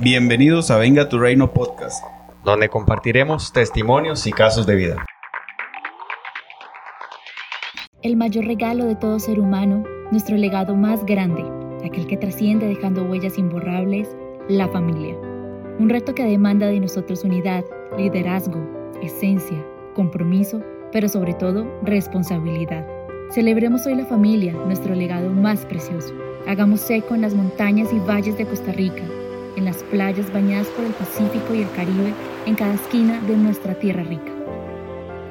Bienvenidos a Venga tu Reino Podcast, donde compartiremos testimonios y casos de vida. El mayor regalo de todo ser humano, nuestro legado más grande, aquel que trasciende dejando huellas imborrables, la familia. Un reto que demanda de nosotros unidad, liderazgo, esencia, compromiso, pero sobre todo responsabilidad. Celebremos hoy la familia, nuestro legado más precioso. Hagamos eco en las montañas y valles de Costa Rica, en las playas bañadas por el Pacífico y el Caribe, en cada esquina de nuestra tierra rica.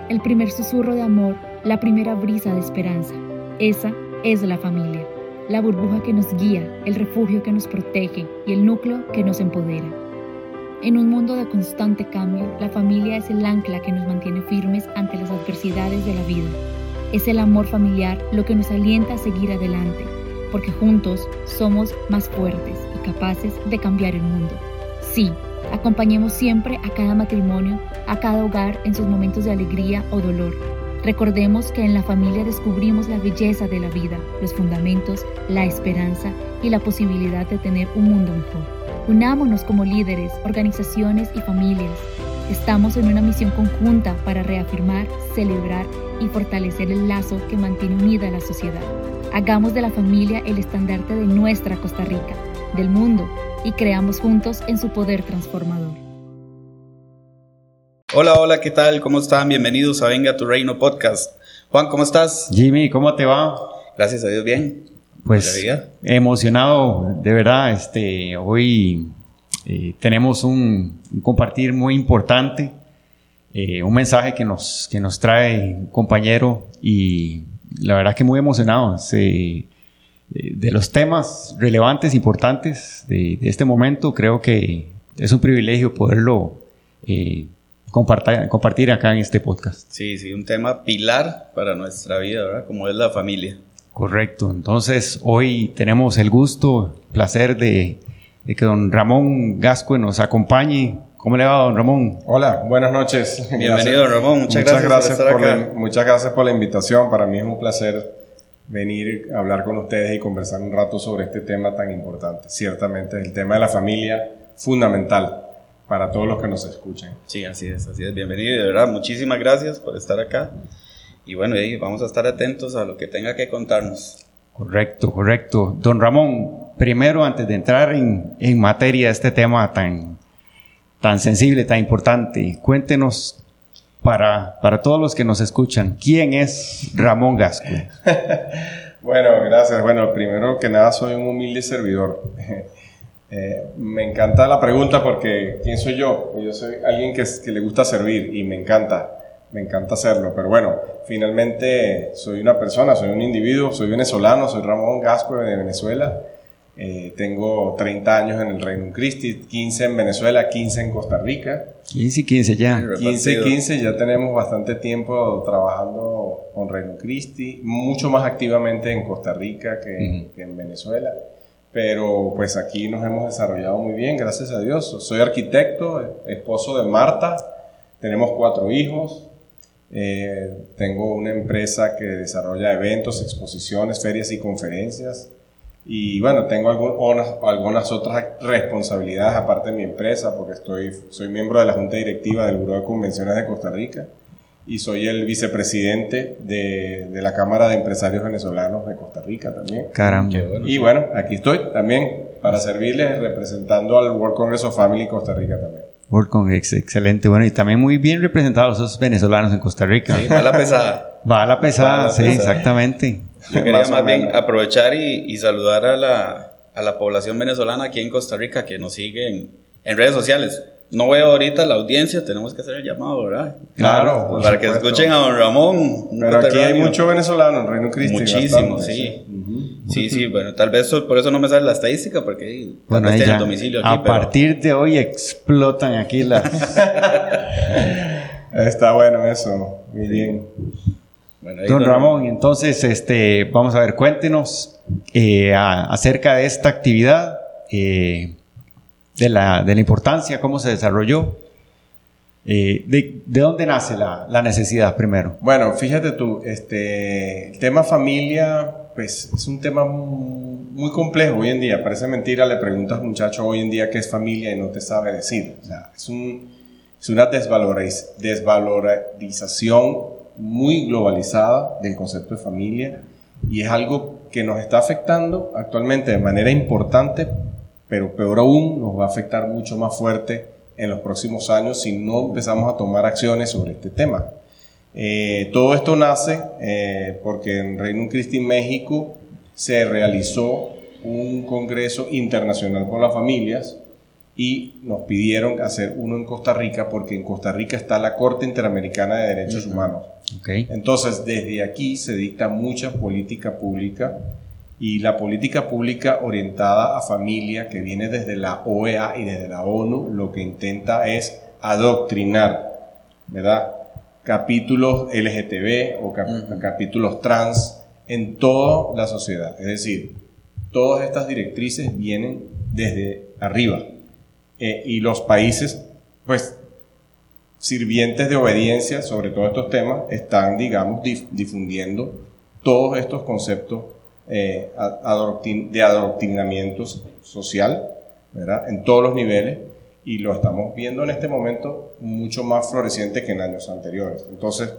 El primer susurro de amor, la primera brisa de esperanza, esa es la familia, la burbuja que nos guía, el refugio que nos protege y el núcleo que nos empodera. En un mundo de constante cambio, la familia es el ancla que nos mantiene firmes ante las adversidades de la vida. Es el amor familiar lo que nos alienta a seguir adelante, porque juntos somos más fuertes y capaces de cambiar el mundo. Sí, acompañemos siempre a cada matrimonio, a cada hogar en sus momentos de alegría o dolor. Recordemos que en la familia descubrimos la belleza de la vida, los fundamentos, la esperanza y la posibilidad de tener un mundo mejor. Unámonos como líderes, organizaciones y familias. Estamos en una misión conjunta para reafirmar, celebrar y fortalecer el lazo que mantiene unida a la sociedad. Hagamos de la familia el estandarte de nuestra Costa Rica, del mundo, y creamos juntos en su poder transformador. Hola, hola, ¿qué tal? ¿Cómo están? Bienvenidos a Venga tu Reino Podcast. Juan, ¿cómo estás? Jimmy, ¿cómo te va? Gracias a Dios, bien pues emocionado, de verdad, este, hoy eh, tenemos un, compartir muy importante, eh, un mensaje que nos, que nos trae un compañero y la verdad que muy emocionado eh, de los temas relevantes, importantes de, este momento, creo que es un privilegio poderlo compartir, compartir acá en este podcast. Sí, sí, un tema pilar para nuestra vida, ¿verdad? Como es la familia. Correcto. Entonces, hoy tenemos el gusto, placer de, que don Ramón Gascue nos acompañe. ¿Cómo le va, don Ramón? Hola, buenas noches. Bienvenido, don Ramón. Muchas, gracias, por, La, muchas gracias por la invitación. Para mí es un placer venir a hablar con ustedes y conversar un rato sobre este tema tan importante. Ciertamente, el tema de la familia, fundamental para todos los que nos escuchen. Sí, así es, así es. Bienvenido y de verdad, muchísimas gracias por estar acá. Y bueno, vamos a estar atentos a lo que tenga que contarnos. Correcto, correcto. Don Ramón, primero antes de entrar en, en materia de este tema tan, tan sensible, tan importante, cuéntenos para, para todos los que nos escuchan, ¿quién es Ramón Gasco? bueno, gracias. Bueno, primero que nada soy un humilde servidor. Eh, me encanta la pregunta porque ¿quién soy yo? Yo soy alguien que, que le gusta servir y me encanta me encanta hacerlo, pero bueno, finalmente soy una persona, soy un individuo, soy venezolano, soy Ramón Gasco de Venezuela, eh, tengo 30 años en el Reino Christi, 15 en Venezuela, 15 en Costa Rica. 15 y 15 ya. 15 y 15, ya tenemos bastante tiempo trabajando con Reino Christi, mucho más activamente en Costa Rica que, que en Venezuela pero pues aquí nos hemos desarrollado muy bien, gracias a Dios. Soy arquitecto, esposo de Marta, tenemos cuatro hijos, eh, tengo una empresa que desarrolla eventos, exposiciones, ferias y conferencias. Y bueno, tengo algunas, algunas otras responsabilidades aparte de mi empresa, porque estoy, soy miembro de la Junta Directiva del Buró de Convenciones de Costa Rica y soy el vicepresidente de, de la Cámara de Empresarios Venezolanos de Costa Rica también. Caramba. y bueno, aquí estoy también para servirles representando al World Congress of Family Costa Rica también. World excelente. Bueno, y también muy bien representados esos venezolanos en Costa Rica. Sí, va a la pesada. Va a la pesada, sí, exactamente. Yo quería más, bien aprovechar y, saludar a la, a la, población venezolana aquí en Costa Rica que nos sigue en, redes sociales. No veo ahorita la audiencia, tenemos que hacer el llamado, ¿verdad? Claro. Para que escuchen a don Ramón. Pero aquí hay mucho venezolano en Reino Cristo. Muchísimo, sí. Sí, sí, bueno, tal vez por eso no me sale la estadística, porque bueno, el domicilio aquí, A partir de hoy explotan aquí las... Está bueno eso, muy bien. Don Ramón, entonces, este, vamos a ver, cuéntenos eh, acerca de esta actividad, eh, de, la, de la importancia, cómo se desarrolló. Eh, de, de, dónde nace la, la, necesidad primero? Bueno, fíjate tú, este, el tema familia, pues es un tema muy complejo hoy en día. Parece mentira, le preguntas muchacho hoy en día qué es familia y no te sabe decir. O sea, es, un, es una desvalorización muy globalizada del concepto de familia y es algo que nos está afectando actualmente de manera importante, pero peor aún nos va a afectar mucho más fuerte en los próximos años si no empezamos a tomar acciones sobre este tema. Eh, todo esto nace eh, porque en Reino Cristi, México, se realizó un congreso internacional por las familias y nos pidieron hacer uno en Costa Rica porque en Costa Rica está la Corte Interamericana de Derechos Humanos. Entonces, desde aquí se dicta mucha política pública y la política pública orientada a familia que viene desde la OEA y desde la ONU lo que intenta es adoctrinar, ¿verdad? Capítulos LGTB o capítulos trans en toda la sociedad. Es decir, todas estas directrices vienen desde arriba eh, y los países, pues, sirvientes de obediencia sobre todos estos temas, están, digamos, difundiendo todos estos conceptos eh, de adoctrinamiento social, ¿verdad? En todos los niveles y lo estamos viendo en este momento mucho más floreciente que en años anteriores. Entonces,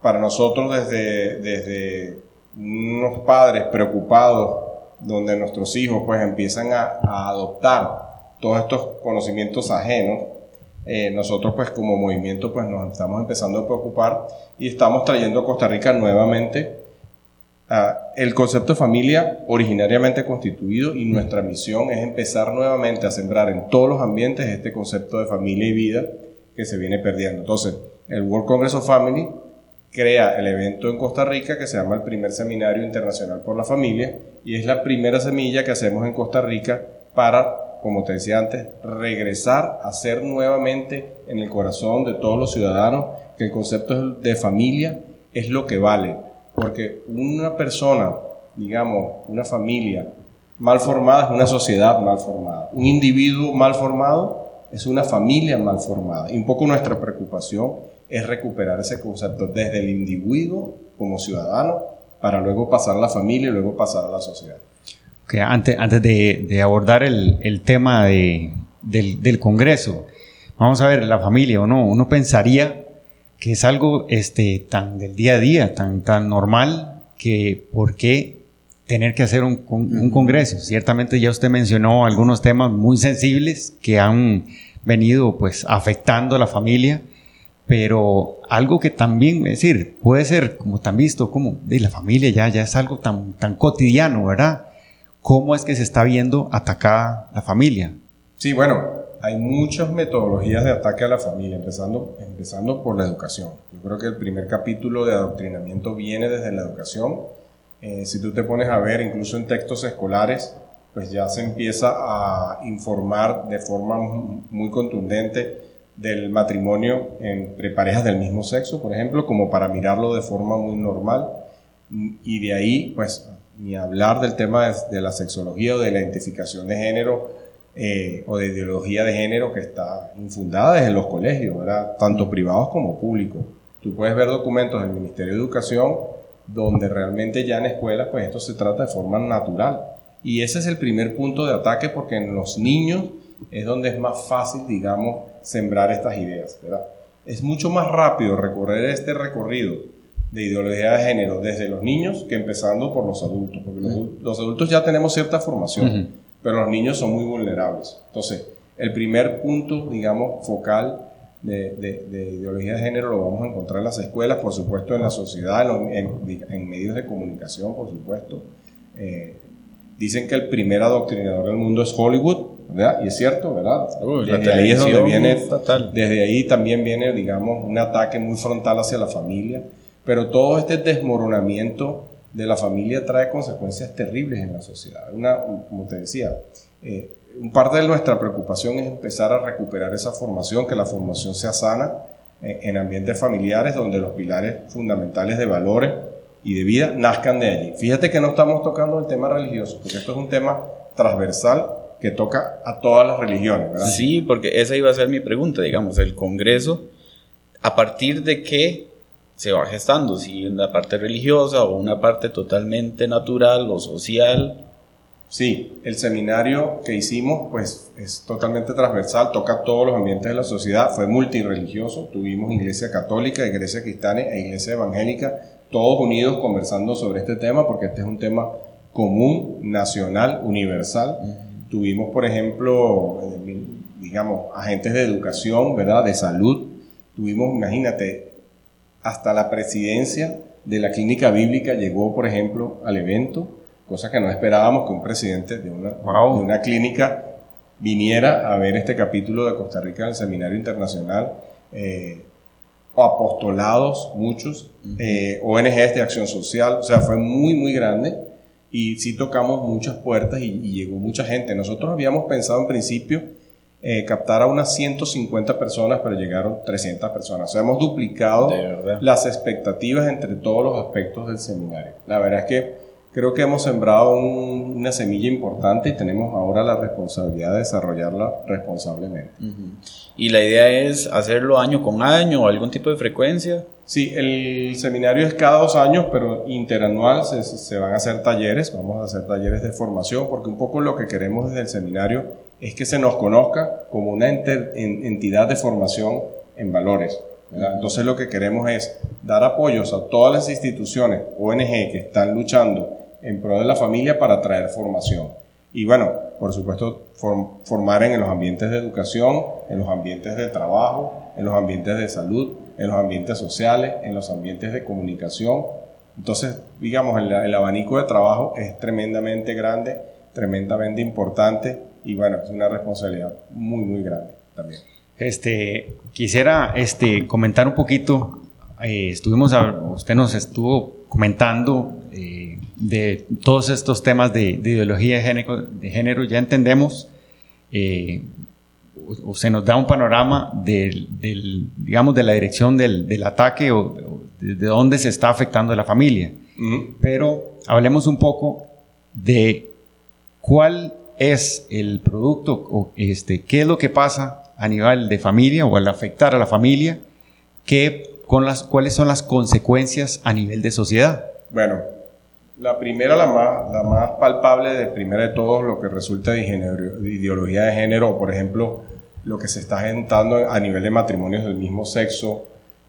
para nosotros desde, desde unos padres preocupados donde nuestros hijos pues empiezan a, adoptar todos estos conocimientos ajenos, eh, nosotros pues como movimiento pues nos estamos empezando a preocupar y estamos trayendo a Costa Rica nuevamente el concepto de familia originariamente constituido y nuestra misión es empezar nuevamente a sembrar en todos los ambientes este concepto de familia y vida que se viene perdiendo. Entonces, el World Congress of Family crea el evento en Costa Rica que se llama el primer seminario internacional por la familia y es la primera semilla que hacemos en Costa Rica para, como te decía antes, regresar a ser nuevamente en el corazón de todos los ciudadanos que el concepto de familia es lo que vale, porque una persona, digamos, una familia mal formada es una sociedad mal formada, un individuo mal formado es una familia mal formada. Y un poco nuestra preocupación es recuperar ese concepto desde el individuo como ciudadano para luego pasar a la familia y luego pasar a la sociedad. Okay, antes, antes de, abordar el, el tema de, del, del, Congreso, vamos a ver, la familia o no, uno pensaría que es algo este, tan del día a día, tan, tan normal, que por qué tener que hacer un, un Congreso. Ciertamente ya usted mencionó algunos temas muy sensibles que han venido pues afectando a la familia pero algo que también, es decir, puede ser como tan visto como de la familia ya, ya es algo tan, tan cotidiano, ¿verdad? ¿Cómo es que se está viendo atacada la familia? Sí, bueno, hay muchas metodologías de ataque a la familia, empezando, empezando por la educación. Yo creo que el primer capítulo de adoctrinamiento viene desde la educación. Eh, si tú te pones a ver, incluso en textos escolares, pues ya se empieza a informar de forma muy contundente del matrimonio entre parejas del mismo sexo, por ejemplo, como para mirarlo de forma muy normal. Y de ahí, pues, ni hablar del tema de, la sexología o de la identificación de género eh, o de ideología de género que está infundada desde los colegios, ¿verdad? tanto privados como públicos. Tú puedes ver documentos del Ministerio de Educación donde realmente ya en escuelas, pues esto se trata de forma natural. Y ese es el primer punto de ataque porque en los niños es donde es más fácil, digamos, sembrar estas ideas, ¿verdad? Es mucho más rápido recorrer este recorrido de ideología de género desde los niños que empezando por los adultos, porque los, adultos ya tenemos cierta formación, pero los niños son muy vulnerables. Entonces, el primer punto, digamos, focal de, ideología de género lo vamos a encontrar en las escuelas, por supuesto, en la sociedad, en, medios de comunicación, por supuesto. Eh, dicen que el primer adoctrinador del mundo es Hollywood, y es cierto, ¿verdad? desde ahí es donde viene, desde ahí también viene, digamos, un ataque muy frontal hacia la familia, pero todo este desmoronamiento de la familia trae consecuencias terribles en la sociedad. Una, como te decía, eh, parte de nuestra preocupación es empezar a recuperar esa formación, que la formación sea sana eh, en ambientes familiares donde los pilares fundamentales de valores y de vida nazcan de allí. Fíjate que no estamos tocando el tema religioso, porque esto es un tema transversal que toca a todas las religiones, ¿verdad? Sí, porque esa iba a ser mi pregunta, digamos, el Congreso, ¿a partir de qué se va gestando? Si una parte religiosa o una parte totalmente natural o social. Sí, el seminario que hicimos pues es totalmente transversal, toca todos los ambientes de la sociedad, fue multireligioso, tuvimos iglesia católica, iglesia cristiana e iglesia evangélica, todos unidos conversando sobre este tema porque este es un tema común, nacional, universal. Tuvimos, por ejemplo, eh, digamos, agentes de educación, ¿verdad? De salud. Tuvimos, imagínate, hasta la presidencia de la clínica bíblica llegó, por ejemplo, al evento, cosa que no esperábamos que un presidente de una, de una clínica viniera a ver este capítulo de Costa Rica en el Seminario Internacional. Eh, apostolados, muchos, eh, ONGs de acción social, o sea, fue muy, muy grande y sí tocamos muchas puertas y, llegó mucha gente. Nosotros habíamos pensado en principio eh, captar a unas 150 personas, pero llegaron 300 personas. O sea, hemos duplicado las expectativas entre todos los aspectos del seminario. La verdad es que creo que hemos sembrado una semilla importante y tenemos ahora la responsabilidad de desarrollarla responsablemente. ¿Y la idea es hacerlo año con año o algún tipo de frecuencia? Sí, el seminario es cada dos años, pero interanual se, se, van a hacer talleres, vamos a hacer talleres de formación, porque un poco lo que queremos desde el seminario es que se nos conozca como una entidad de formación en valores. Entonces lo que queremos es dar apoyos a todas las instituciones, ONG, que están luchando en pro de la familia para traer formación. Y bueno, por supuesto, formar en los ambientes de educación, en los ambientes de trabajo, en los ambientes de salud, en los ambientes sociales, en los ambientes de comunicación. Entonces, digamos, el, el abanico de trabajo es tremendamente grande, tremendamente importante y bueno, es una responsabilidad muy, muy grande también. Este, quisiera este, comentar un poquito, eh, estuvimos, usted nos estuvo comentando eh, de todos estos temas de, ideología de género, de género, ya entendemos, eh, usted nos da un panorama del, digamos, de la dirección del, del ataque o, de, dónde se está afectando a la familia. Pero hablemos un poco de cuál es el producto, o este, qué es lo que pasa a nivel de familia o al afectar a la familia, que, con las, cuáles son las consecuencias a nivel de sociedad. Bueno, la primera, la más, la más palpable de primera de todo, lo que resulta de, ideología de género, por ejemplo, lo que se está gentando a nivel de matrimonios del mismo sexo.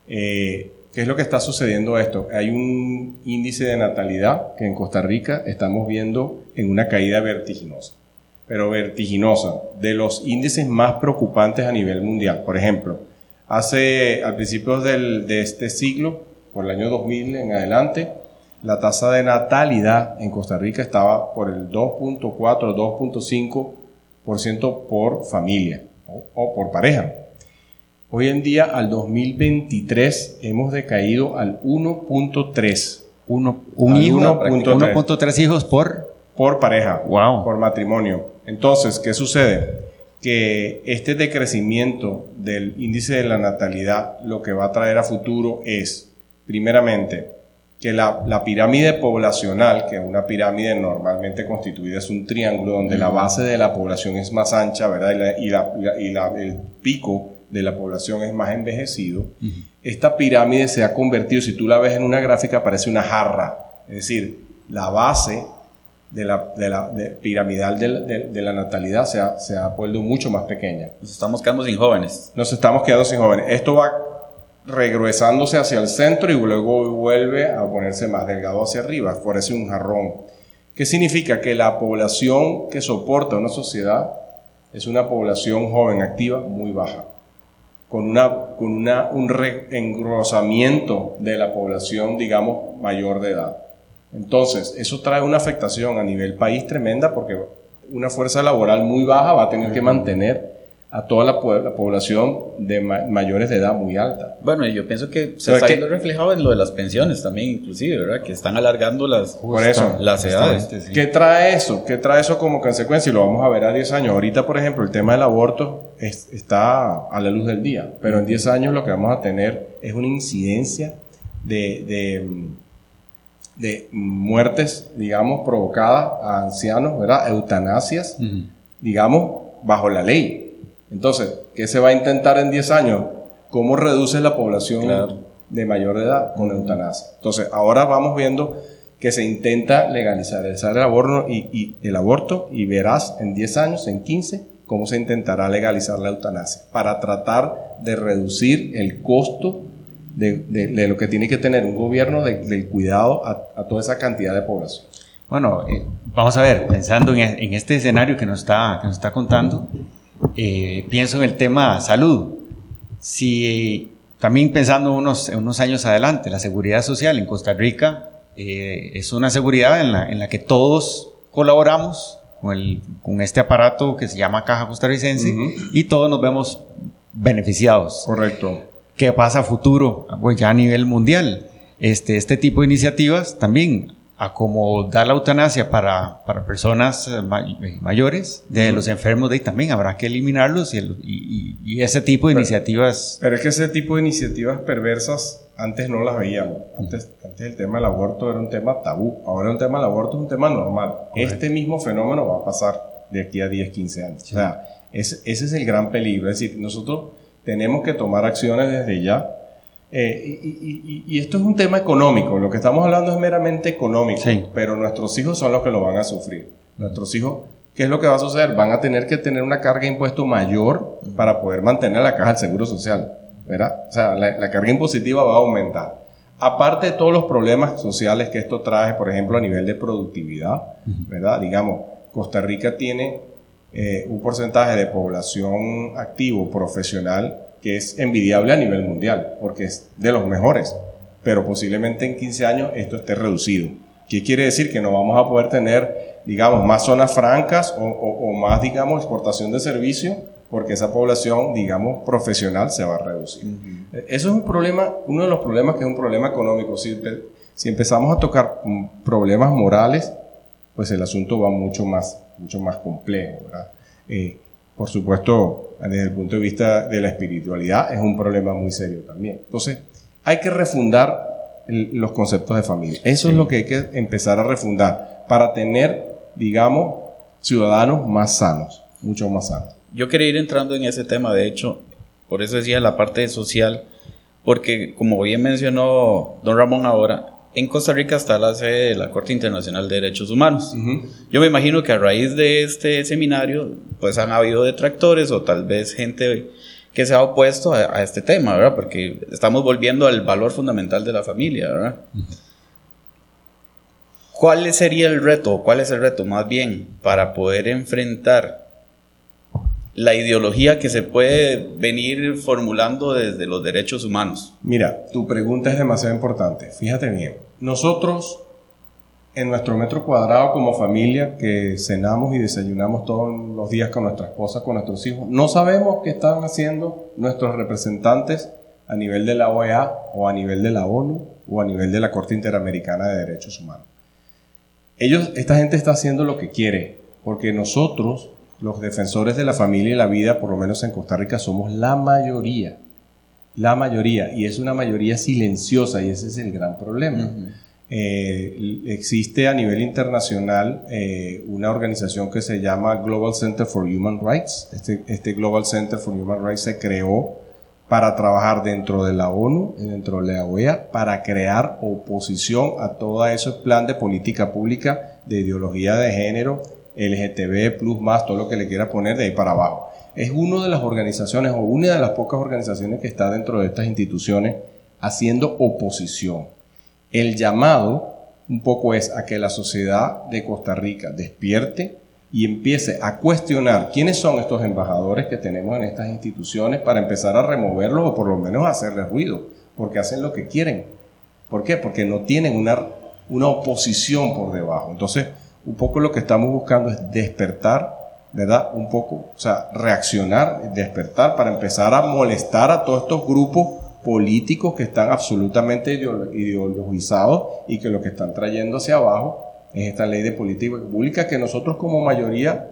Eh, ¿Qué es lo que está sucediendo esto? Hay un índice de natalidad que en Costa Rica estamos viendo en una caída vertiginosa, pero vertiginosa, de los índices más preocupantes a nivel mundial. Por ejemplo, hace a principios de este siglo, por el año 2000 en adelante, la tasa de natalidad en Costa Rica estaba por el 2.4, 2.5% por familia o, por pareja. Hoy en día, al 2023, hemos decaído al 1.3. 1.3 hijos por... Por pareja, wow. por matrimonio. Entonces, ¿qué sucede? Que este decrecimiento del índice de la natalidad lo que va a traer a futuro es, primeramente, que la, pirámide poblacional, que una pirámide normalmente constituida es un triángulo donde la base de la población es más ancha, ¿verdad? Y, el pico de la población es más envejecido, esta pirámide se ha convertido, si tú la ves en una gráfica, parece una jarra. Es decir, la base de la, piramidal de, la natalidad se ha, se ha vuelto mucho más pequeña. Nos estamos quedando sin jóvenes. Nos estamos quedando sin jóvenes. Esto va regresándose hacia el centro y luego vuelve a ponerse más delgado hacia arriba, parece un jarrón. ¿Qué significa? Que la población que soporta una sociedad es una población joven activa muy baja, con, una, con una, un engrosamiento de la población, digamos, mayor de edad. Entonces, eso trae una afectación a nivel país tremenda porque una fuerza laboral muy baja va a tener que mantener a toda la, población de mayores de edad muy alta. Bueno, y yo pienso que se está viendo reflejado en lo de las pensiones también, inclusive, ¿verdad? Que están alargando las, Por eso, las edades. ¿Qué trae eso? ¿Qué trae eso como consecuencia? Y lo vamos a ver a 10 años. Ahorita, por ejemplo, el tema del aborto está a la luz del día, pero en 10 años lo que vamos a tener es una incidencia de, de, muertes, digamos, provocadas a ancianos, ¿verdad? Eutanasias digamos, bajo la ley. Entonces, ¿qué se va a intentar en 10 años? ¿Cómo reduce la población de mayor edad con eutanasia? Entonces, ahora vamos viendo que se intenta legalizar el aborto y, y, el aborto y verás en 10 años, en 15, cómo se intentará legalizar la eutanasia para tratar de reducir el costo de, lo que tiene que tener un gobierno del cuidado a, toda esa cantidad de población. Bueno, eh, vamos a ver, pensando en, este escenario que nos está, que nos está contando, eh, pienso en el tema salud. Si también pensando unos, unos años adelante, la seguridad social en Costa Rica eh, es una seguridad en la, en la que todos colaboramos con, el, con este aparato que se llama Caja Costarricense y todos nos vemos beneficiados. Correcto. ¿Qué pasa a futuro? Pues ya a nivel mundial. Este, este tipo de iniciativas también, a como dar la eutanasia para, para personas eh, eh, mayores, de los enfermos, de ahí también habrá que eliminarlos y, y, ese tipo de iniciativas. Pero es que ese tipo de iniciativas perversas antes no las veíamos. Antes, antes el tema del aborto era un tema tabú. Ahora un tema del aborto es un tema normal. Este mismo fenómeno va a pasar de aquí a 10, 15 años. O sea, ese, ese es el gran peligro. Es decir, nosotros tenemos que tomar acciones desde ya. Eh, y, esto es un tema económico, lo que estamos hablando es meramente económico, pero nuestros hijos son los que lo van a sufrir. Nuestros hijos, ¿qué es lo que va a suceder? Van a tener que tener una carga de impuesto mayor para poder mantener la caja del Seguro Social, ¿verdad? O sea, la, carga impositiva va a aumentar. Aparte de todos los problemas sociales que esto trae, por ejemplo, a nivel de productividad, ¿verdad? Digamos, Costa Rica tiene eh, un porcentaje de población activo profesional que es envidiable a nivel mundial, porque es de los mejores, pero posiblemente en 15 años esto esté reducido. ¿Qué quiere decir? Que no vamos a poder tener, digamos, más zonas francas o, más, digamos, exportación de servicios, porque esa población, digamos, profesional se va a reducir. Eso es un problema, uno de los problemas que es un problema económico. Si, si empezamos a tocar problemas morales, pues el asunto va mucho más, mucho más complejo. Eh, por supuesto, desde el punto de vista de la espiritualidad, es un problema muy serio también. Entonces, hay que refundar los conceptos de familia. Eso es lo que hay que empezar a refundar para tener, digamos, ciudadanos más sanos, mucho más sanos. Yo quería ir entrando en ese tema, de hecho, por eso decía la parte social, porque como bien mencionó don Ramón ahora, en Costa Rica está la sede de la Corte Internacional de Derechos Humanos. Yo me imagino que a raíz de este seminario, pues han habido detractores o tal vez gente que se ha opuesto a, este tema, ¿verdad? Porque estamos volviendo al valor fundamental de la familia, ¿verdad? ¿Cuál sería el reto? ¿Cuál es el reto más bien para poder enfrentar la ideología que se puede venir formulando desde los derechos humanos? Mira, tu pregunta es demasiado importante. Fíjate bien. Nosotros, en nuestro metro cuadrado como familia, que cenamos y desayunamos todos los días con nuestra esposa, con nuestros hijos, no sabemos qué están haciendo nuestros representantes a nivel de la OEA o a nivel de la ONU o a nivel de la Corte Interamericana de Derechos Humanos. Ellos, esta gente está haciendo lo que quiere, porque nosotros los defensores de la familia y la vida, por lo menos en Costa Rica, somos la mayoría. La mayoría. Y es una mayoría silenciosa y ese es el gran problema. Eh, existe a nivel internacional eh, una organización que se llama Global Center for Human Rights. Este, este, Global Center for Human Rights se creó para trabajar dentro de la ONU dentro de la OEA para crear oposición a todo ese plan de política pública de ideología de género LGTB, plus más, todo lo que le quiera poner de ahí para abajo. Es una de las organizaciones o una de las pocas organizaciones que está dentro de estas instituciones haciendo oposición. El llamado un poco es a que la sociedad de Costa Rica despierte y empiece a cuestionar quiénes son estos embajadores que tenemos en estas instituciones para empezar a removerlos o por lo menos hacerles ruido, porque hacen lo que quieren. ¿Por qué? Porque no tienen una, una oposición por debajo. Entonces, un poco lo que estamos buscando es despertar, ¿verdad? Un poco, o sea, reaccionar, despertar para empezar a molestar a todos estos grupos políticos que están absolutamente ideologizados y que lo que están trayendo hacia abajo es esta ley de política pública que nosotros como mayoría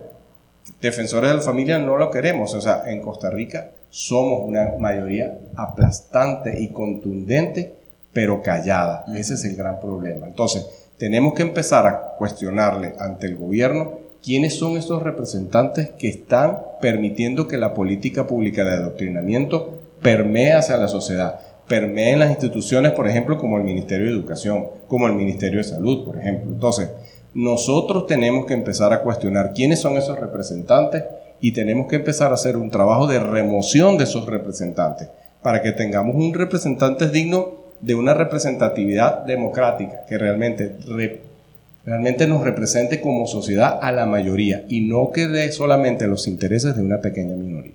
defensores de la familia no lo queremos. O sea, en Costa Rica somos una mayoría aplastante y contundente, pero callada. Ese es el gran problema. Entonces, tenemos que empezar a cuestionarle ante el gobierno quiénes son estos representantes que están permitiendo que la política pública de adoctrinamiento permee hacia la sociedad, permee en las instituciones, por ejemplo, como el Ministerio de Educación, como el Ministerio de Salud, por ejemplo. Entonces, nosotros tenemos que empezar a cuestionar quiénes son esos representantes y tenemos que empezar a hacer un trabajo de remoción de esos representantes para que tengamos un representante digno de una representatividad democrática que realmente, realmente nos represente como sociedad a la mayoría y no que dé solamente los intereses de una pequeña minoría.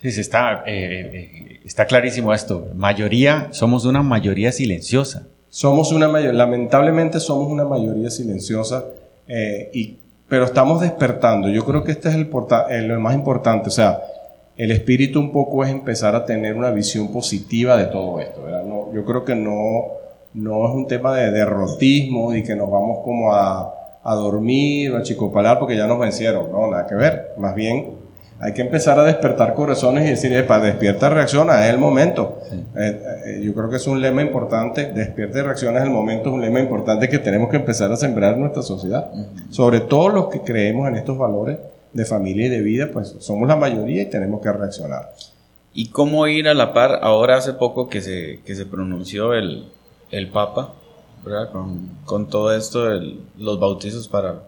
Sí, está, eh, eh, está clarísimo esto. Mayoría, somos una mayoría silenciosa. Somos una mayoría, lamentablemente somos una mayoría silenciosa, eh, y, pero estamos despertando. Yo creo que este es el, lo más importante. O sea, el espíritu un poco es empezar a tener una visión positiva de todo esto. No, yo creo que no, no es un tema de derrotismo y que nos vamos como a, a dormir o a chicopalar porque ya nos vencieron. No, nada que ver. Más bien hay que empezar a despertar corazones y decir, para despierta, reacciona, es el momento. Eh, eh, yo creo que es un lema importante, despierta y reacciona, es el momento, es un lema importante que tenemos que empezar a sembrar en nuestra sociedad. Sobre todo los que creemos en estos valores de familia y de vida, pues somos la mayoría y tenemos que reaccionar. ¿Y cómo ir a la par? Ahora hace poco que se, que se pronunció el, el Papa, ¿verdad? Con, con todo esto, de los bautizos para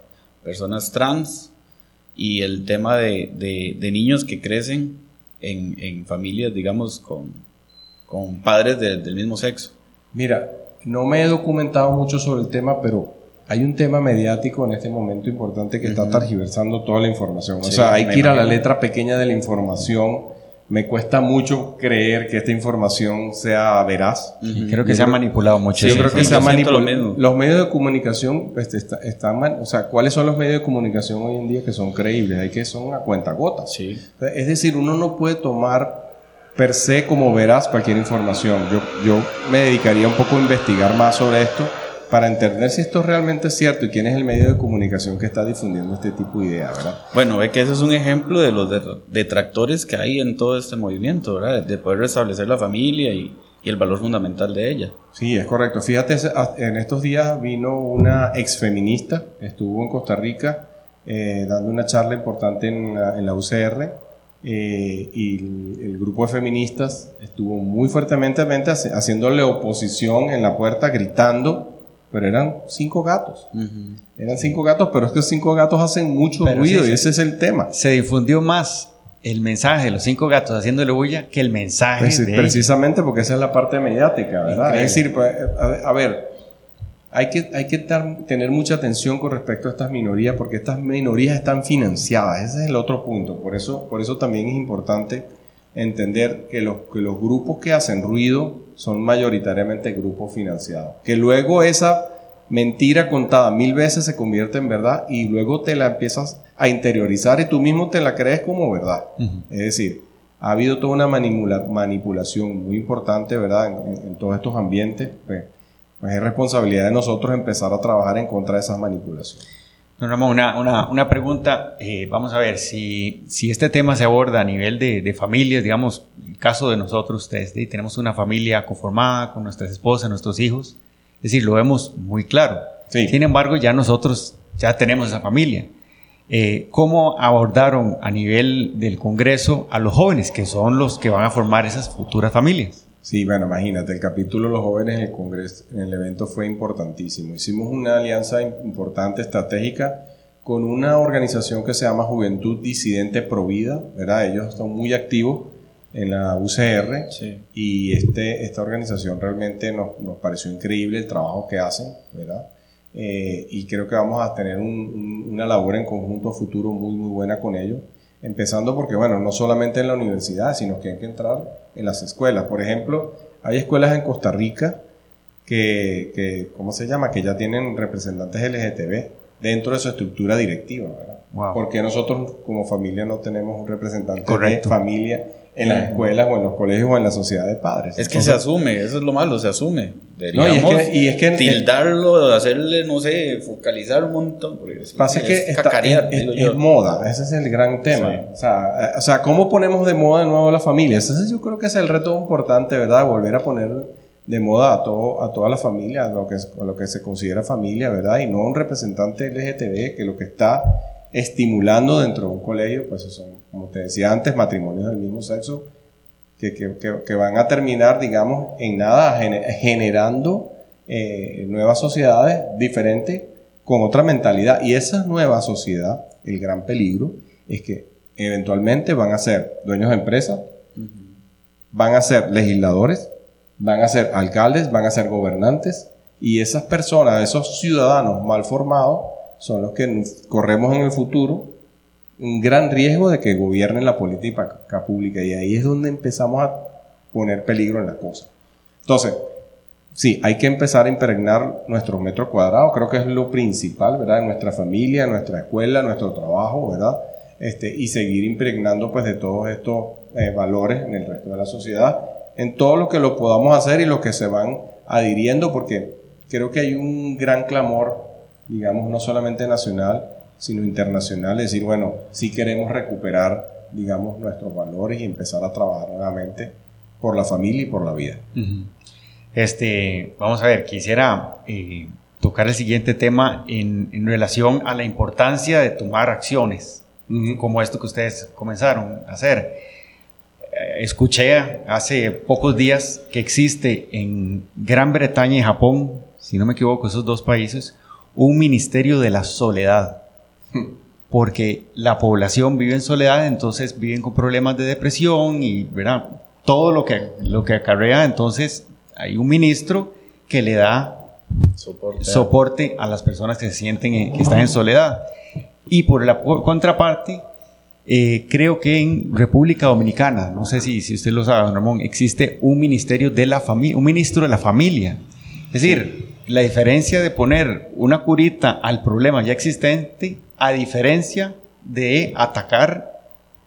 personas trans y el tema de, de, niños que crecen en, en familias, digamos, con, con padres del mismo sexo. Mira, no me he documentado mucho sobre el tema, pero hay un tema mediático en este momento importante que está targiversando toda la información. o sea, hay que ir a la letra pequeña de la información me cuesta mucho creer que esta información sea veraz. Creo que se ha manipulado mucho. yo creo que se ha manipulado. Los medios de comunicación este, están, o sea, ¿cuáles son los medios de comunicación hoy en día que son creíbles? Hay que son a cuenta gota. Sí. Es decir, uno no puede tomar per se como veraz cualquier información. Yo, yo me dedicaría un poco a investigar más sobre esto para entender si esto realmente es cierto y quién es el medio de comunicación que está difundiendo este tipo de ideas, ¿verdad? Bueno, ve que ese es un ejemplo de los detractores que hay en todo este movimiento, ¿verdad? De poder restablecer la familia y, y, el valor fundamental de ella. Sí, es correcto. Fíjate, en estos días vino una exfeminista, estuvo en Costa Rica eh, dando una charla importante en la, en la UCR. Eh, y el, grupo de feministas estuvo muy fuertemente haciéndole oposición en la puerta, gritando pero eran cinco gatos. Eran cinco gatos, pero es que cinco gatos hacen mucho ruido y ese es el tema. Se difundió más el mensaje de los cinco gatos haciéndole bulla que el mensaje Precisamente porque esa es la parte mediática, ¿verdad? Es decir, pues, a, ver, hay que, hay que tener mucha atención con respecto a estas minorías porque estas minorías están financiadas. Ese es el otro punto. Por eso, por eso también es importante entender que los, que los grupos que hacen ruido son mayoritariamente grupos financiados. Que luego esa mentira contada mil veces se convierte en verdad y luego te la empiezas a interiorizar y tú mismo te la crees como verdad. Es decir, ha habido toda una manipulación muy importante, ¿verdad? En, todos estos ambientes. Pues, pues, es responsabilidad de nosotros empezar a trabajar en contra de esas manipulaciones. Una, una, una pregunta, eh, vamos a ver, si, si este tema se aborda a nivel de, de familias, digamos, el caso de nosotros, ustedes, tenemos una familia conformada con nuestras esposas, nuestros hijos, es decir, lo vemos muy claro. Sin embargo, ya nosotros ya tenemos esa familia. Eh, ¿Cómo abordaron a nivel del Congreso a los jóvenes, que son los que van a formar esas futuras familias? Sí, bueno, imagínate, el capítulo los jóvenes en el Congreso, en el evento fue importantísimo. Hicimos una alianza importante, estratégica, con una organización que se llama Juventud Disidente Provida, ¿verdad? Ellos están muy activos en la UCR y este, esta organización realmente nos, nos, pareció increíble el trabajo que hacen, ¿verdad? Eh, y creo que vamos a tener una labor en conjunto futuro muy, muy buena con ellos. Empezando porque, bueno, no solamente en la universidad, sino que hay que entrar en las escuelas. Por ejemplo, hay escuelas en Costa Rica que, que ¿cómo se llama? Que ya tienen representantes LGTB dentro de su estructura directiva, ¿verdad? Porque nosotros como familia no tenemos un representante de familia en las escuelas o en los colegios o en la sociedad de padres. Es que se asume, eso es lo malo, se asume. Deberíamos no, y es que, tildarlo, hacerle, no sé, focalizar un montón. Pasa es que es, moda, ese es el gran tema. O, sea, o sea, ¿cómo ponemos de moda de nuevo la familia? Ese yo creo que es el reto importante, ¿verdad? Volver a poner de moda a, todo, a toda la familia, a lo, que, a lo que se considera familia, ¿verdad? Y no un representante LGTB que lo que está estimulando dentro de un colegio, pues son, como te decía antes, matrimonios del mismo sexo, que, que, que van a terminar, digamos, en nada, generando eh, nuevas sociedades diferentes con otra mentalidad. Y esa nueva sociedad, el gran peligro, es que eventualmente van a ser dueños de empresas, van a ser legisladores, van a ser alcaldes, van a ser gobernantes, y esas personas, esos ciudadanos mal formados, son los que corremos en el futuro un gran riesgo de que gobiernen la política pública, y ahí es donde empezamos a poner peligro en la cosa. Entonces, sí, hay que empezar a impregnar nuestros metros cuadrados, creo que es lo principal, ¿verdad? En nuestra familia, nuestra escuela, nuestro trabajo, ¿verdad? Este, y seguir impregnando pues de todos estos eh, valores en el resto de la sociedad, en todo lo que lo podamos hacer y lo que se van adhiriendo, porque creo que hay un gran clamor, digamos, no solamente nacional, sino internacional, es decir, bueno, si queremos recuperar, digamos, nuestros valores y empezar a trabajar nuevamente por la familia y por la vida. Este, vamos a ver, quisiera eh, tocar el siguiente tema en, relación a la importancia de tomar acciones, como esto que ustedes comenzaron a hacer. Eh, escuché hace pocos días que existe en Gran Bretaña y Japón, si no me equivoco, esos dos países, un ministerio de la soledad. Porque la población vive en soledad, entonces viven con problemas de depresión y ¿verdad? todo lo que, lo que acarrea entonces hay un ministro que le da soporte, a las personas que se sienten que están en soledad. Y por la contraparte, eh, creo que en República Dominicana, no sé si, si usted lo sabe, don Ramón, existe un ministerio de la familia, un ministro de la familia. Es decir, la diferencia de poner una curita al problema ya existente, a diferencia de atacar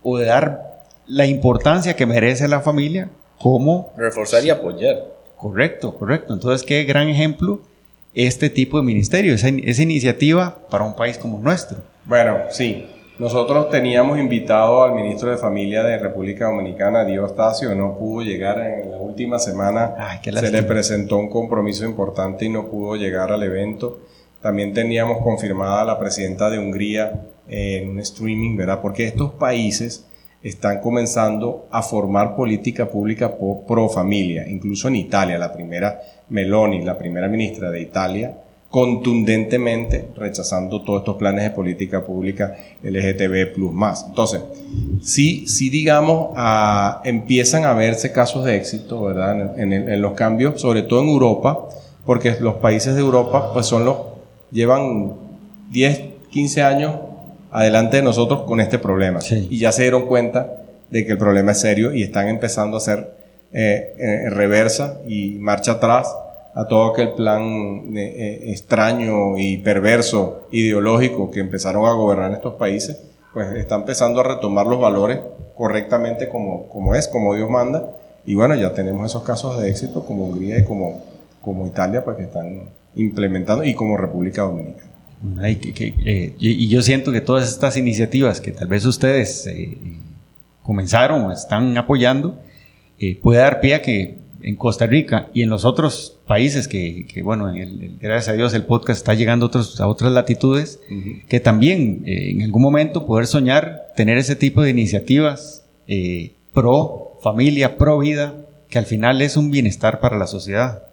o de dar la importancia que merece la familia como... Reforzar y apoyar. Correcto, correcto. Entonces, qué gran ejemplo este tipo de ministerio, esa, iniciativa para un país como nuestro. Bueno, sí. Nosotros teníamos invitado al ministro de Familia de República Dominicana, Tacio, no pudo llegar en la última semana. se le presentó un compromiso importante y no pudo llegar al evento. También teníamos confirmada a la presidenta de Hungría en un streaming, ¿verdad? Porque estos países están comenzando a formar política pública pro, familia. Incluso en Italia, la primera Meloni, la primera ministra de Italia, contundentemente rechazando todos estos planes de política pública LGTB plus más. Entonces, sí, sí digamos, ah, empiezan a verse casos de éxito, ¿verdad? En, en, los cambios, sobre todo en Europa, porque los países de Europa, pues son los, llevan 10, 15 años adelante de nosotros con este problema. Y ya se dieron cuenta de que el problema es serio y están empezando a hacer eh, eh reversa y marcha atrás a todo aquel plan eh, eh, extraño y perverso ideológico que empezaron a gobernar estos países, pues está empezando a retomar los valores correctamente como, como es, como Dios manda. Y bueno, ya tenemos esos casos de éxito como Hungría y como, como Italia, pues que están implementando y como República Dominicana. Eh, y, yo siento que todas estas iniciativas que tal vez ustedes comenzaron o están apoyando, puede dar pie a que en Costa Rica y en los otros países que, bueno, gracias a Dios el podcast está llegando a, otros, a otras latitudes, que también en algún momento poder soñar tener ese tipo de iniciativas pro familia, pro vida, que al final es un bienestar para la sociedad.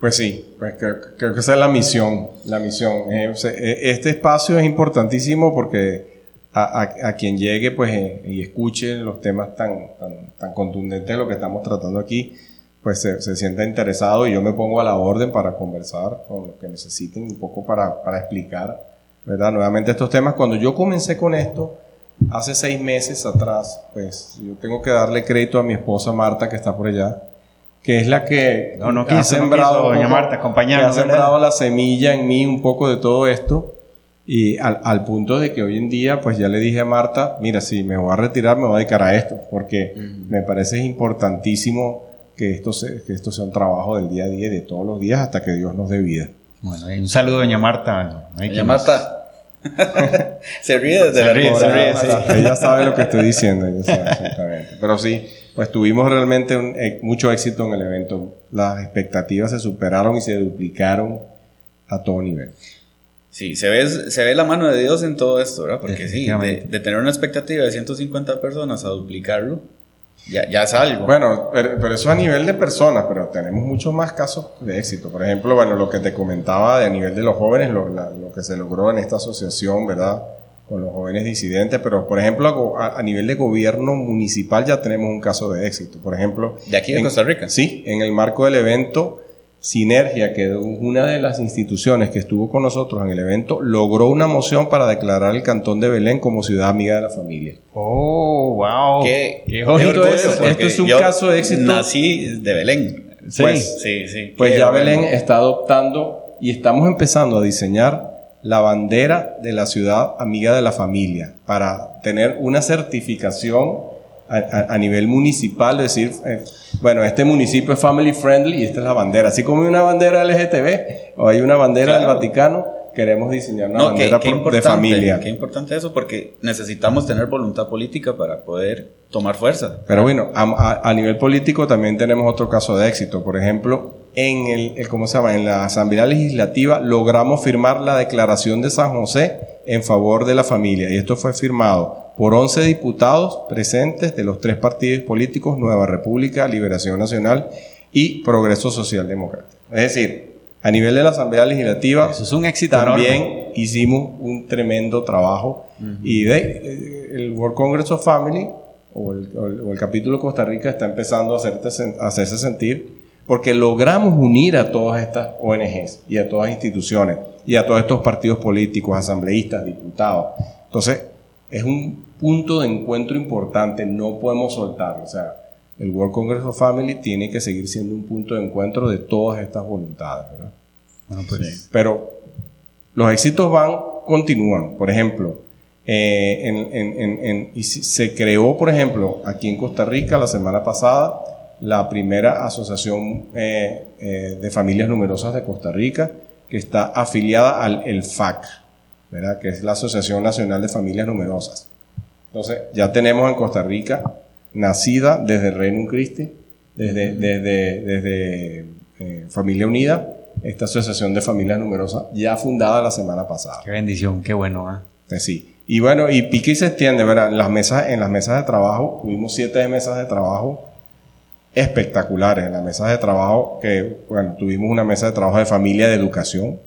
Pues sí, pues creo, que esa es la misión, la misión. Eh, eh, este espacio es importantísimo porque a, quien llegue pues eh, y escuche los temas tan, tan, contundentes de lo que estamos tratando aquí, pues se, sienta interesado y yo me pongo a la orden para conversar con lo que necesiten un poco para, para explicar, ¿verdad? Nuevamente estos temas. Cuando yo comencé con esto, hace seis meses atrás, pues yo tengo que darle crédito a mi esposa Marta que está por allá que es la que no, no ha sembrado, doña Marta, ha sembrado la semilla en mí un poco de todo esto y al, punto de que hoy en día pues ya le dije a Marta, mira, si me voy a retirar me voy a dedicar a esto, porque me parece importantísimo que esto, que esto sea un trabajo del día a día y de todos los días hasta que Dios nos dé vida. Bueno, un saludo doña Marta. Doña Marta. se ríe desde la ríe, se ríe, Ella sabe lo que estoy diciendo. Pero sí, pues tuvimos realmente un, eh, mucho éxito en el evento. Las expectativas se superaron y se duplicaron a todo nivel. Sí, se ve, se ve la mano de Dios en todo esto, ¿verdad? Porque sí, de, de, tener una expectativa de 150 personas a duplicarlo, ya, ya es algo. Bueno, pero, eso a nivel de personas, pero tenemos muchos más casos de éxito. Por ejemplo, bueno, lo que te comentaba de a nivel de los jóvenes, lo, lo que se logró en esta asociación, ¿verdad? Con los jóvenes disidentes, pero por ejemplo, a, a, nivel de gobierno municipal ya tenemos un caso de éxito. Por ejemplo. ¿De aquí de Costa Rica? Sí, en el marco del evento Sinergia, que una de las instituciones que estuvo con nosotros en el evento, logró una moción para declarar el Cantón de Belén como ciudad amiga de la familia. Oh, wow. Qué, qué bonito eso. Esto es un caso de éxito. Nací de Belén. Sí, pues, sí, sí. Pues ya Belén está adoptando y estamos empezando a diseñar la bandera de la ciudad amiga de la familia para tener una certificación a, nivel municipal, decir, eh, bueno, este municipio es family friendly y esta es la bandera. Así como hay una bandera LGTB o hay una bandera del Vaticano, queremos diseñar una bandera de familia. Qué importante eso, porque necesitamos tener voluntad política para poder tomar fuerza. Pero bueno, a, a nivel político también tenemos otro caso de éxito. Por ejemplo, en el, ¿cómo se llama? En la Asamblea Legislativa logramos firmar la Declaración de San José en favor de la familia. Y esto fue firmado por 11 diputados presentes de los tres partidos políticos, Nueva República, Liberación Nacional y Progreso Social Democrático. Es decir, a nivel de la Asamblea Legislativa, Eso es un éxito también hicimos un tremendo trabajo. Y de, eh, el World Congress of Family, o el, o el, capítulo Costa Rica, está empezando a, hacerte, a hacerse sentir porque logramos unir a todas estas ONGs y a todas las instituciones y a todos estos partidos políticos, asambleístas, diputados. Entonces, es un punto de encuentro importante, no podemos soltarlo. O sea, el World Congress of Family tiene que seguir siendo un punto de encuentro de todas estas voluntades. ¿verdad? pues, Pero los éxitos van, continúan. Por ejemplo, eh, en, en, se creó, por ejemplo, aquí en Costa Rica la semana pasada, la primera asociación eh, eh, de familias numerosas de Costa Rica, que está afiliada al el FAC, ¿verdad? que es la Asociación Nacional de Familias Numerosas. Entonces, ya tenemos en Costa Rica, nacida desde Reino Christi, desde, desde, desde eh, Familia Unida, esta Asociación de Familias Numerosas, ya fundada la semana pasada. Qué bendición, qué bueno. ¿eh? Sí. Y bueno, y pique y se extiende, ¿verdad? En las mesas, en las mesas de trabajo, tuvimos siete mesas de trabajo espectaculares en la mesa de trabajo, que, bueno, tuvimos una mesa de trabajo de familia de educación,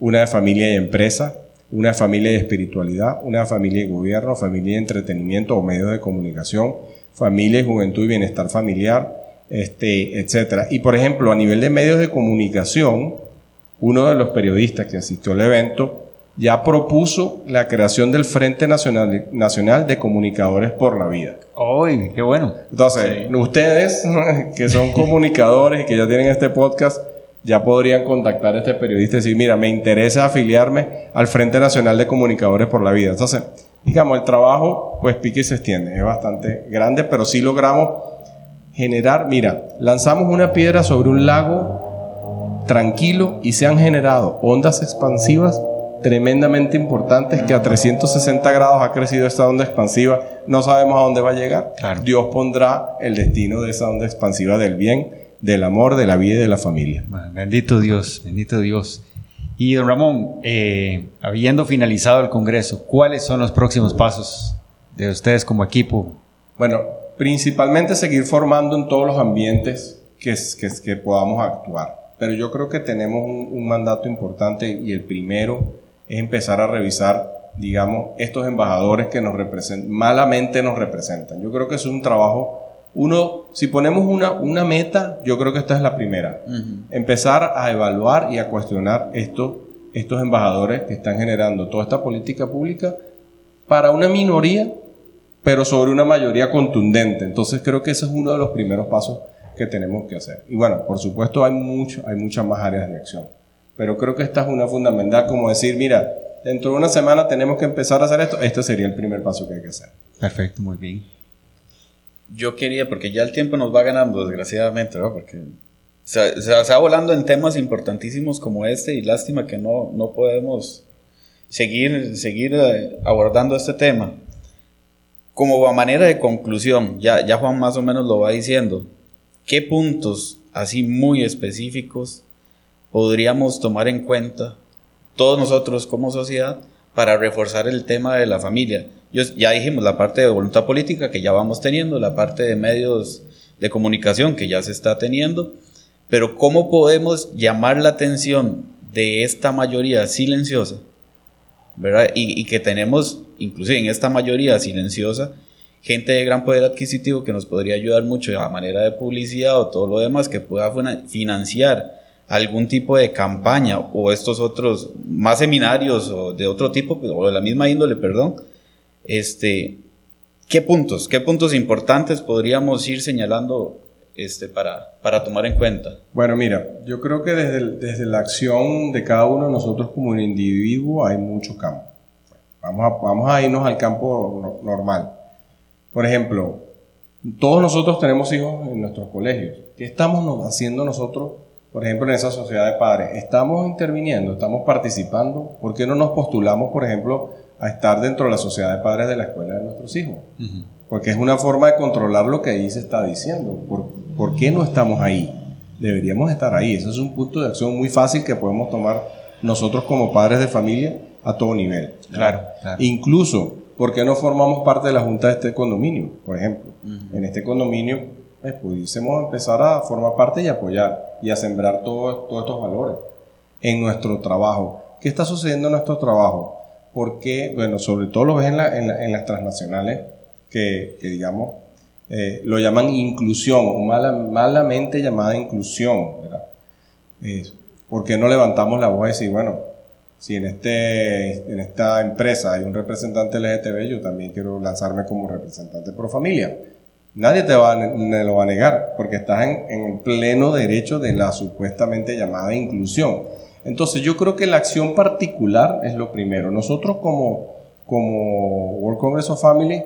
una de familia y empresa, una de familia y espiritualidad, una de familia y gobierno, familia y entretenimiento o medios de comunicación, familia y juventud y bienestar familiar, este, etcétera. Y por ejemplo, a nivel de medios de comunicación, uno de los periodistas que asistió al evento ya propuso la creación del Frente Nacional, Nacional de Comunicadores por la Vida. ¡Ay, qué bueno! Entonces, ustedes que son comunicadores y que ya tienen este podcast, ya podrían contactar a este periodista y decir, mira, me interesa afiliarme al Frente Nacional de Comunicadores por la Vida. Entonces, digamos, el trabajo, pues pique y se extiende, es bastante grande, pero sí logramos generar, mira, lanzamos una piedra sobre un lago tranquilo y se han generado ondas expansivas tremendamente importantes que a 360 grados ha crecido esta onda expansiva. No sabemos a dónde va a llegar. Dios pondrá el destino de esa onda expansiva del bien, del amor, de la vida y de la familia. bendito Dios, bendito Dios. Y don Ramón, eh, habiendo finalizado el Congreso, ¿cuáles son los próximos pasos de ustedes como equipo? Bueno, principalmente seguir formando en todos los ambientes que, que, que podamos actuar. Pero yo creo que tenemos un, un mandato importante y el primero es empezar a revisar, digamos, estos embajadores que nos representan, malamente nos representan. Yo creo que es un trabajo, uno, si ponemos una, una meta, yo creo que esta es la primera. Empezar a evaluar y a cuestionar estos, estos embajadores que están generando toda esta política pública para una minoría, pero sobre una mayoría contundente. Entonces creo que ese es uno de los primeros pasos que tenemos que hacer. Y bueno, por supuesto hay, mucho, hay muchas más áreas de acción. Pero creo que esta es una fundamental, como decir, mira, dentro de una semana tenemos que empezar a hacer esto. Este sería el primer paso que hay que hacer. Perfecto, muy bien. Yo quería, porque ya el tiempo nos va ganando, desgraciadamente, ¿no? Porque se, se, va volando en temas importantísimos como este y lástima que no, no podemos seguir, seguir eh, abordando este tema. como a manera de conclusión, ya, ya Juan más o menos lo va diciendo, ¿qué puntos así muy específicos podríamos tomar en cuenta todos nosotros como sociedad para reforzar el tema de la familia? ya dijimos la parte de voluntad política que ya vamos teniendo, la parte de medios de comunicación que ya se está teniendo, pero ¿cómo podemos llamar la atención de esta mayoría silenciosa? ¿verdad? Y, y que tenemos, inclusive en esta mayoría silenciosa, gente de gran poder adquisitivo que nos podría ayudar mucho a manera de publicidad o todo lo demás que pueda financiar algún tipo de campaña o estos otros más seminarios o de otro tipo o de la misma índole, perdón, este, ¿qué puntos, qué puntos importantes podríamos ir señalando este, para, para tomar en cuenta? Bueno, mira, yo creo que desde, desde la acción de cada uno de nosotros como un individuo hay mucho campo. Vamos a, vamos a irnos al campo normal. Por ejemplo, todos nosotros tenemos hijos en nuestros colegios. ¿Qué estamos haciendo nosotros, por ejemplo, en esa sociedad de padres? ¿Estamos interviniendo? ¿Estamos participando? ¿Por qué no nos postulamos, por ejemplo, a estar dentro de la sociedad de padres de la escuela de nuestros hijos? Porque es una forma de controlar lo que ahí se está diciendo. ¿Por, ¿por qué no estamos ahí? Deberíamos estar ahí. Ese es un punto de acción muy fácil que podemos tomar nosotros como padres de familia a todo nivel. Claro. Incluso ¿por qué no formamos parte de la junta de este condominio? Por ejemplo, en este condominio pues, pudiésemos empezar a formar parte y apoyar y a sembrar todos estos valores en nuestro trabajo. ¿Qué está sucediendo en nuestro trabajo? Porque, bueno, sobre todo lo ves en, las transnacionales que, digamos, eh, lo llaman inclusión o malamente llamada inclusión, ¿verdad? ¿Por qué no levantamos la voz y decir, bueno, si en, este, en esta empresa hay un representante LGTB, yo también quiero lanzarme como representante pro familia. Nadie te, va, lo va a negar, porque estás en, en pleno derecho de la supuestamente llamada inclusión. Entonces yo creo que la acción particular es lo primero. Nosotros como, como World Congress of Family,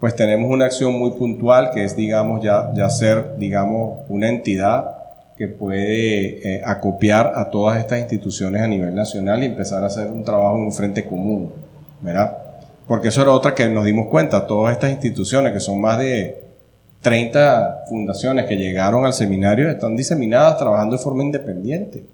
pues tenemos una acción muy puntual que es, digamos, ya, ya ser, digamos, una entidad que puede eh, acopiar a todas estas instituciones a nivel nacional y empezar a hacer un trabajo en un frente común, ¿verdad? Porque eso era otra que nos dimos cuenta, todas estas instituciones, que son más de 30 fundaciones que llegaron al seminario, están diseminadas trabajando de forma independiente.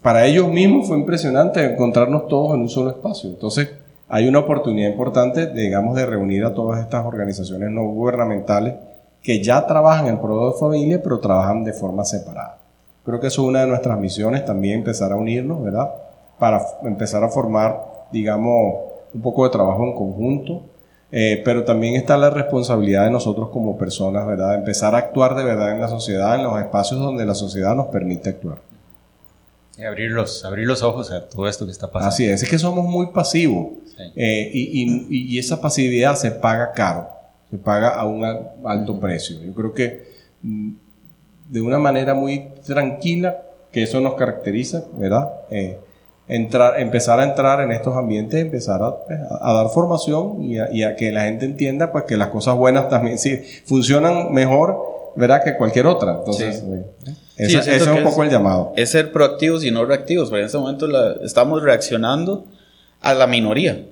Para ellos mismos fue impresionante encontrarnos todos en un solo espacio. Entonces, hay una oportunidad importante, digamos, de reunir a todas estas organizaciones no gubernamentales que ya trabajan en pro de familia, pero trabajan de forma separada. Creo que eso es una de nuestras misiones, también empezar a unirnos, ¿verdad? Para empezar a formar, digamos, un poco de trabajo en conjunto, eh, pero también está la responsabilidad de nosotros como personas, ¿verdad? Empezar a actuar de verdad en la sociedad, en los espacios donde la sociedad nos permite actuar. Y abrir los, abrir los ojos a todo esto que está pasando. Así es, es que somos muy pasivos eh, y, y, y esa pasividad se paga caro se paga a un alto precio. Yo creo que mm, de una manera muy tranquila, que eso nos caracteriza, ¿verdad? Eh, entrar, empezar a entrar en estos ambientes, empezar a, pues, dar formación y a, que la gente entienda pues que las cosas buenas también sí, funcionan mejor, ¿verdad? Que cualquier otra. Entonces, eh, eso, es un poco el llamado. Es ser proactivos y no reactivos, pero en este momento estamos reaccionando a la minoría,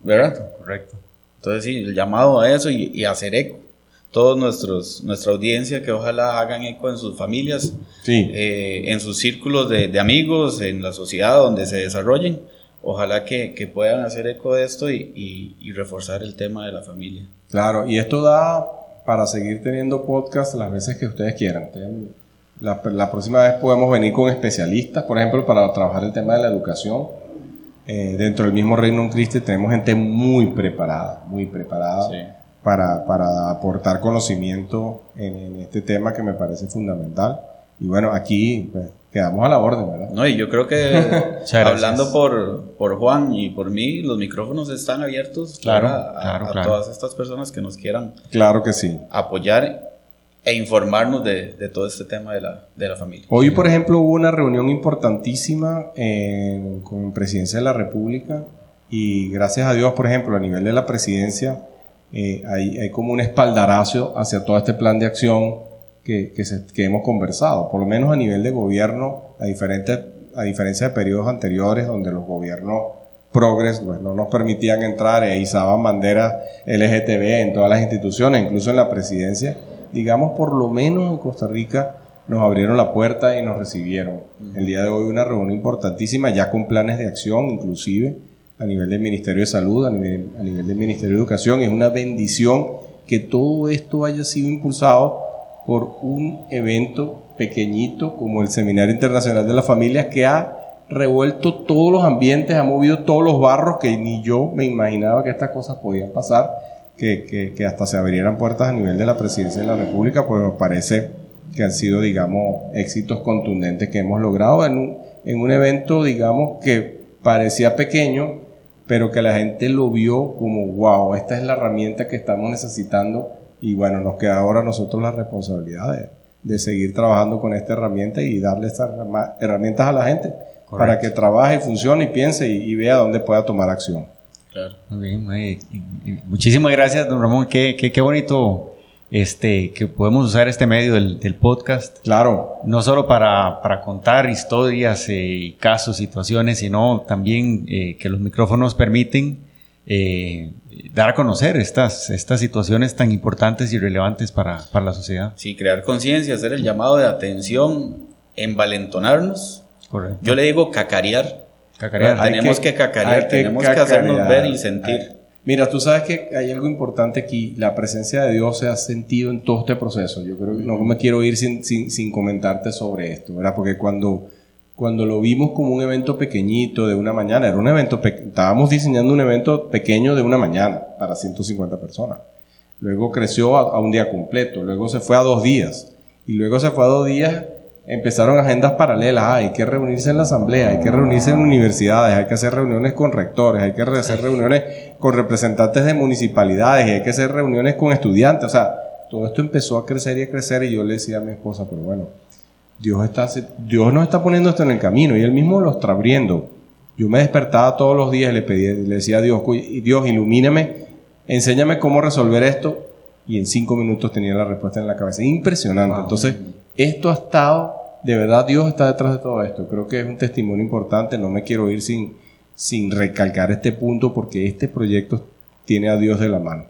¿verdad? Correcto. Entonces, sí, el llamado a eso y, hacer eco. Todos nuestros, nuestra audiencia que ojalá hagan eco en sus familias, eh, en sus círculos de, amigos, en la sociedad donde se desarrollen. Ojalá que, que puedan hacer eco de esto y, y, reforzar el tema de la familia. Claro, y esto da para seguir teniendo podcast las veces que ustedes quieran. La, la próxima vez podemos venir con especialistas, por ejemplo, para trabajar el tema de la educación eh, dentro del mismo Reino Cristo tenemos gente muy preparada, muy preparada para, para, aportar conocimiento en, este tema que me parece fundamental. Y bueno, aquí pues, quedamos a la orden, ¿verdad? No, y yo creo que hablando por, por Juan y por mí, los micrófonos están abiertos claro, a, a todas estas personas que nos quieran claro que sí. apoyar e informarnos de, de, todo este tema de la, de la, familia. Hoy, por ejemplo, hubo una reunión importantísima en, con Presidencia de la República y gracias a Dios, por ejemplo, a nivel de la presidencia, eh, hay, hay, como un espaldarazo hacia todo este plan de acción que, que, se, que, hemos conversado, por lo menos a nivel de gobierno, a, diferentes, a diferencia de periodos anteriores donde los gobiernos progres, pues no nos permitían entrar e izaban banderas LGTB en todas las instituciones, incluso en la presidencia. Digamos, por lo menos en Costa Rica nos abrieron la puerta y nos recibieron. El día de hoy una reunión importantísima, ya con planes de acción, inclusive a nivel del Ministerio de Salud, a nivel, del Ministerio de Educación. Es una bendición que todo esto haya sido impulsado por un evento pequeñito como el Seminario Internacional de la Familia que ha revuelto todos los ambientes, ha movido todos los barros que ni yo me imaginaba que estas cosas podían pasar, que, que, hasta se abrieran puertas a nivel de la presidencia de la República, pues parece que han sido, digamos, éxitos contundentes que hemos logrado en un, en un evento, digamos, que parecía pequeño, pero que la gente lo vio como, wow, esta es la herramienta que estamos necesitando y bueno, nos queda ahora a nosotros la responsabilidad de, seguir trabajando con esta herramienta y darle estas herramientas a la gente para que trabaje, funcione y piense y, vea dónde pueda tomar acción. Claro. Muy bien, muchísimas gracias, don Ramón. Qué, qué, qué bonito este, que podemos usar este medio del, podcast. Claro. No solo para, para contar historias eh, y casos, situaciones, sino también eh, que los micrófonos permiten eh, dar a conocer estas, estas situaciones tan importantes y relevantes para, para la sociedad. Sí, crear conciencia, hacer el llamado de atención, envalentonarnos. Correcto. Yo le digo cacarear. Cacarear. Tenemos que, cacarear, tenemos que hacernos ver y sentir. Mira, tú sabes que hay algo importante aquí. La presencia de Dios se ha sentido en todo este proceso. Yo creo que no me quiero ir sin, sin, comentarte sobre esto, ¿verdad? Porque cuando, cuando lo vimos como un evento pequeñito de una mañana, era un evento, estábamos diseñando un evento pequeño de una mañana para 150 personas. Luego creció a un día completo, luego se fue a dos días, y luego se fue a dos días empezaron agendas paralelas. hay que reunirse en la asamblea, hay que reunirse en universidades, hay que hacer reuniones con rectores, hay que hacer reuniones con representantes de municipalidades, y hay que hacer reuniones con estudiantes. O sea, todo esto empezó a crecer y a crecer y yo le decía a mi esposa, pero bueno, Dios, está, Dios nos está poniendo esto en el camino y Él mismo lo está abriendo. Yo me despertaba todos los días y le pedía, le decía a Dios, Dios, ilumíname, enséñame cómo resolver esto y en cinco minutos tenía la respuesta en la cabeza. Impresionante. Entonces, esto ha estado, de verdad Dios está detrás de todo esto. Creo que es un testimonio importante, no me quiero ir sin, sin recalcar este punto porque este proyecto tiene a Dios de la mano.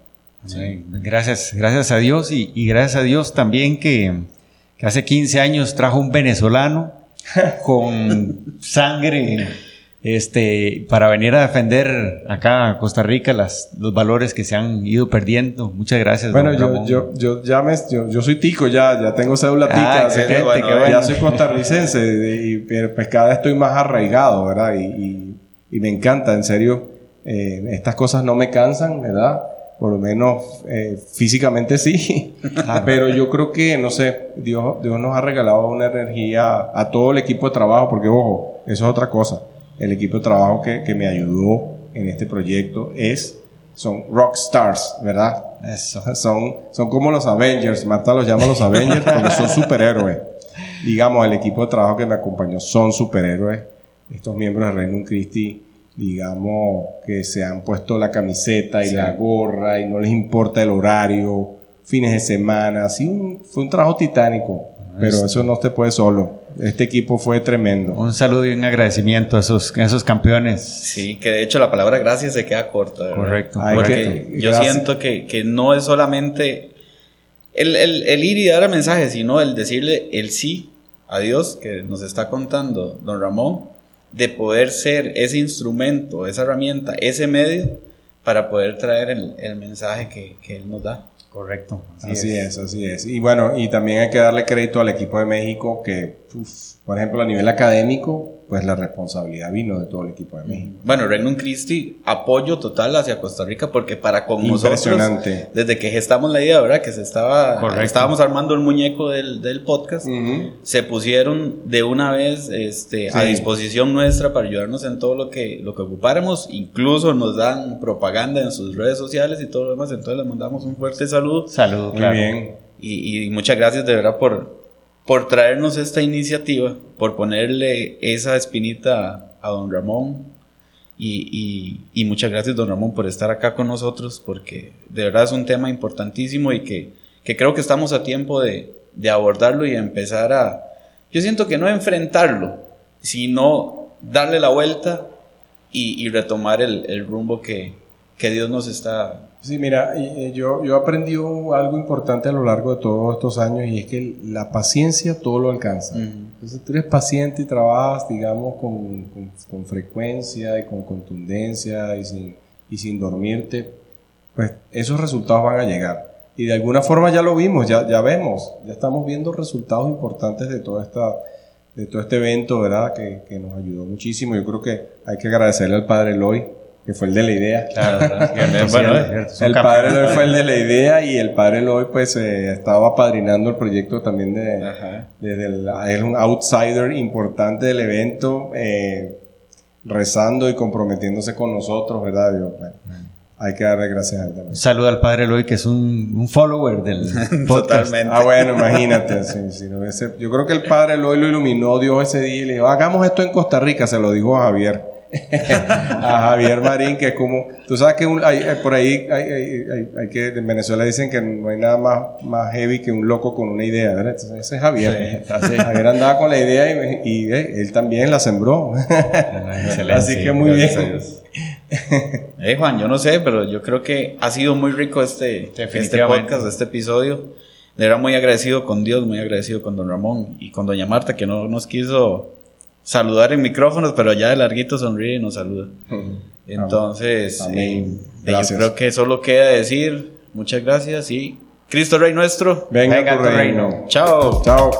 Gracias, gracias a Dios y, gracias a Dios también que, que hace 15 años trajo un venezolano con sangre este, para venir a defender acá a Costa Rica las, los valores que se han ido perdiendo. Muchas gracias. Bueno, yo, yo, yo, ya me, yo, soy tico ya, ya tengo cédula tica, ah, ya soy costarricense y pues cada vez estoy más arraigado, ¿verdad? Y, y, me encanta, en serio, eh, estas cosas no me cansan, ¿verdad? Por lo menos eh, físicamente sí, pero yo creo que, no sé, Dios, Dios nos ha regalado una energía a todo el equipo de trabajo, porque ojo, eso es otra cosa el equipo de trabajo que, que me ayudó en este proyecto es son rock stars, ¿verdad? Son, son como los Avengers. Marta los llama los Avengers porque son superhéroes. Digamos, el equipo de trabajo que me acompañó son superhéroes. Estos miembros de Reino Christi, digamos, que se han puesto la camiseta y la gorra y no les importa el horario, fines de semana. Así fue un trabajo titánico, pero eso no te puede solo. Este equipo fue tremendo. Un saludo y un agradecimiento a esos, esos campeones. Sí, que de hecho la palabra gracias se queda corta. Correcto. Porque yo siento que, que, no es solamente el, el, el, ir y dar el mensaje, sino el decirle el sí a Dios que nos está contando don Ramón, de poder ser ese instrumento, esa herramienta, ese medio para poder traer el, el mensaje que, que Él nos da. Correcto. Así, es. así es. Y bueno, y también hay que darle crédito al equipo de México que, por ejemplo, a nivel académico, pues la responsabilidad vino de todo el equipo de México. Bueno, Regnum Christi, apoyo total hacia Costa Rica porque para con nosotros, desde que gestamos la idea, ¿verdad? Que se estaba, estábamos armando el muñeco del, del podcast, se pusieron de una vez este, a disposición nuestra para ayudarnos en todo lo que, lo que ocupáramos, incluso nos dan propaganda en sus redes sociales y todo lo demás, entonces les mandamos un fuerte saludo. Saludo, Muy bien. Y, y muchas gracias de verdad por, por traernos esta iniciativa, por ponerle esa espinita a, don Ramón. Y, y, muchas gracias, don Ramón, por estar acá con nosotros, porque de verdad es un tema importantísimo y que, que creo que estamos a tiempo de, de, abordarlo y empezar a, yo siento que no enfrentarlo, sino darle la vuelta y, retomar el, el rumbo que, que, Dios nos está... Sí, mira, yo, yo aprendí algo importante a lo largo de todos estos años y es que la paciencia todo lo alcanza. Entonces tú eres paciente y trabajas, digamos, con, con, frecuencia y con contundencia y sin, y sin dormirte, pues esos resultados van a llegar. Y de alguna forma ya lo vimos, ya, ya vemos, ya estamos viendo resultados importantes de toda esta de todo este evento, ¿verdad? Que, que, nos ayudó muchísimo. Yo creo que hay que agradecerle al padre Eloy, que fue el de la idea. Claro, bueno, el padre Eloy fue el de la idea y el padre Eloy pues eh, estaba apadrinando el proyecto también de, desde el, era un outsider importante del evento, eh, rezando y comprometiéndose con nosotros, ¿verdad? Dios? hay que darle gracias a él también. Saluda al padre Eloy, que es un, follower del podcast. Totalmente. Ah, bueno, imagínate. yo creo que el padre Eloy lo iluminó Dios ese día y le dijo, hagamos esto en Costa Rica, se lo dijo a Javier. a Javier Marín, que es como, tú sabes que hay, por ahí hay, hay, que, en Venezuela dicen que no hay nada más, más heavy que un loco con una idea, ¿verdad? ese es Javier. Javier andaba con la idea y, eh, él también la sembró. Así que muy bien. Eh, Juan, yo no sé, pero yo creo que ha sido muy rico este, este podcast, este episodio. Le era muy agradecido con Dios, muy agradecido con don Ramón y con doña Marta, que no nos quiso saludar en micrófonos, pero ya de larguito sonríe y nos saluda. Entonces, eh, yo creo que solo queda decir muchas gracias y Cristo Rey nuestro. Venga, tu reino. Chao. Chao.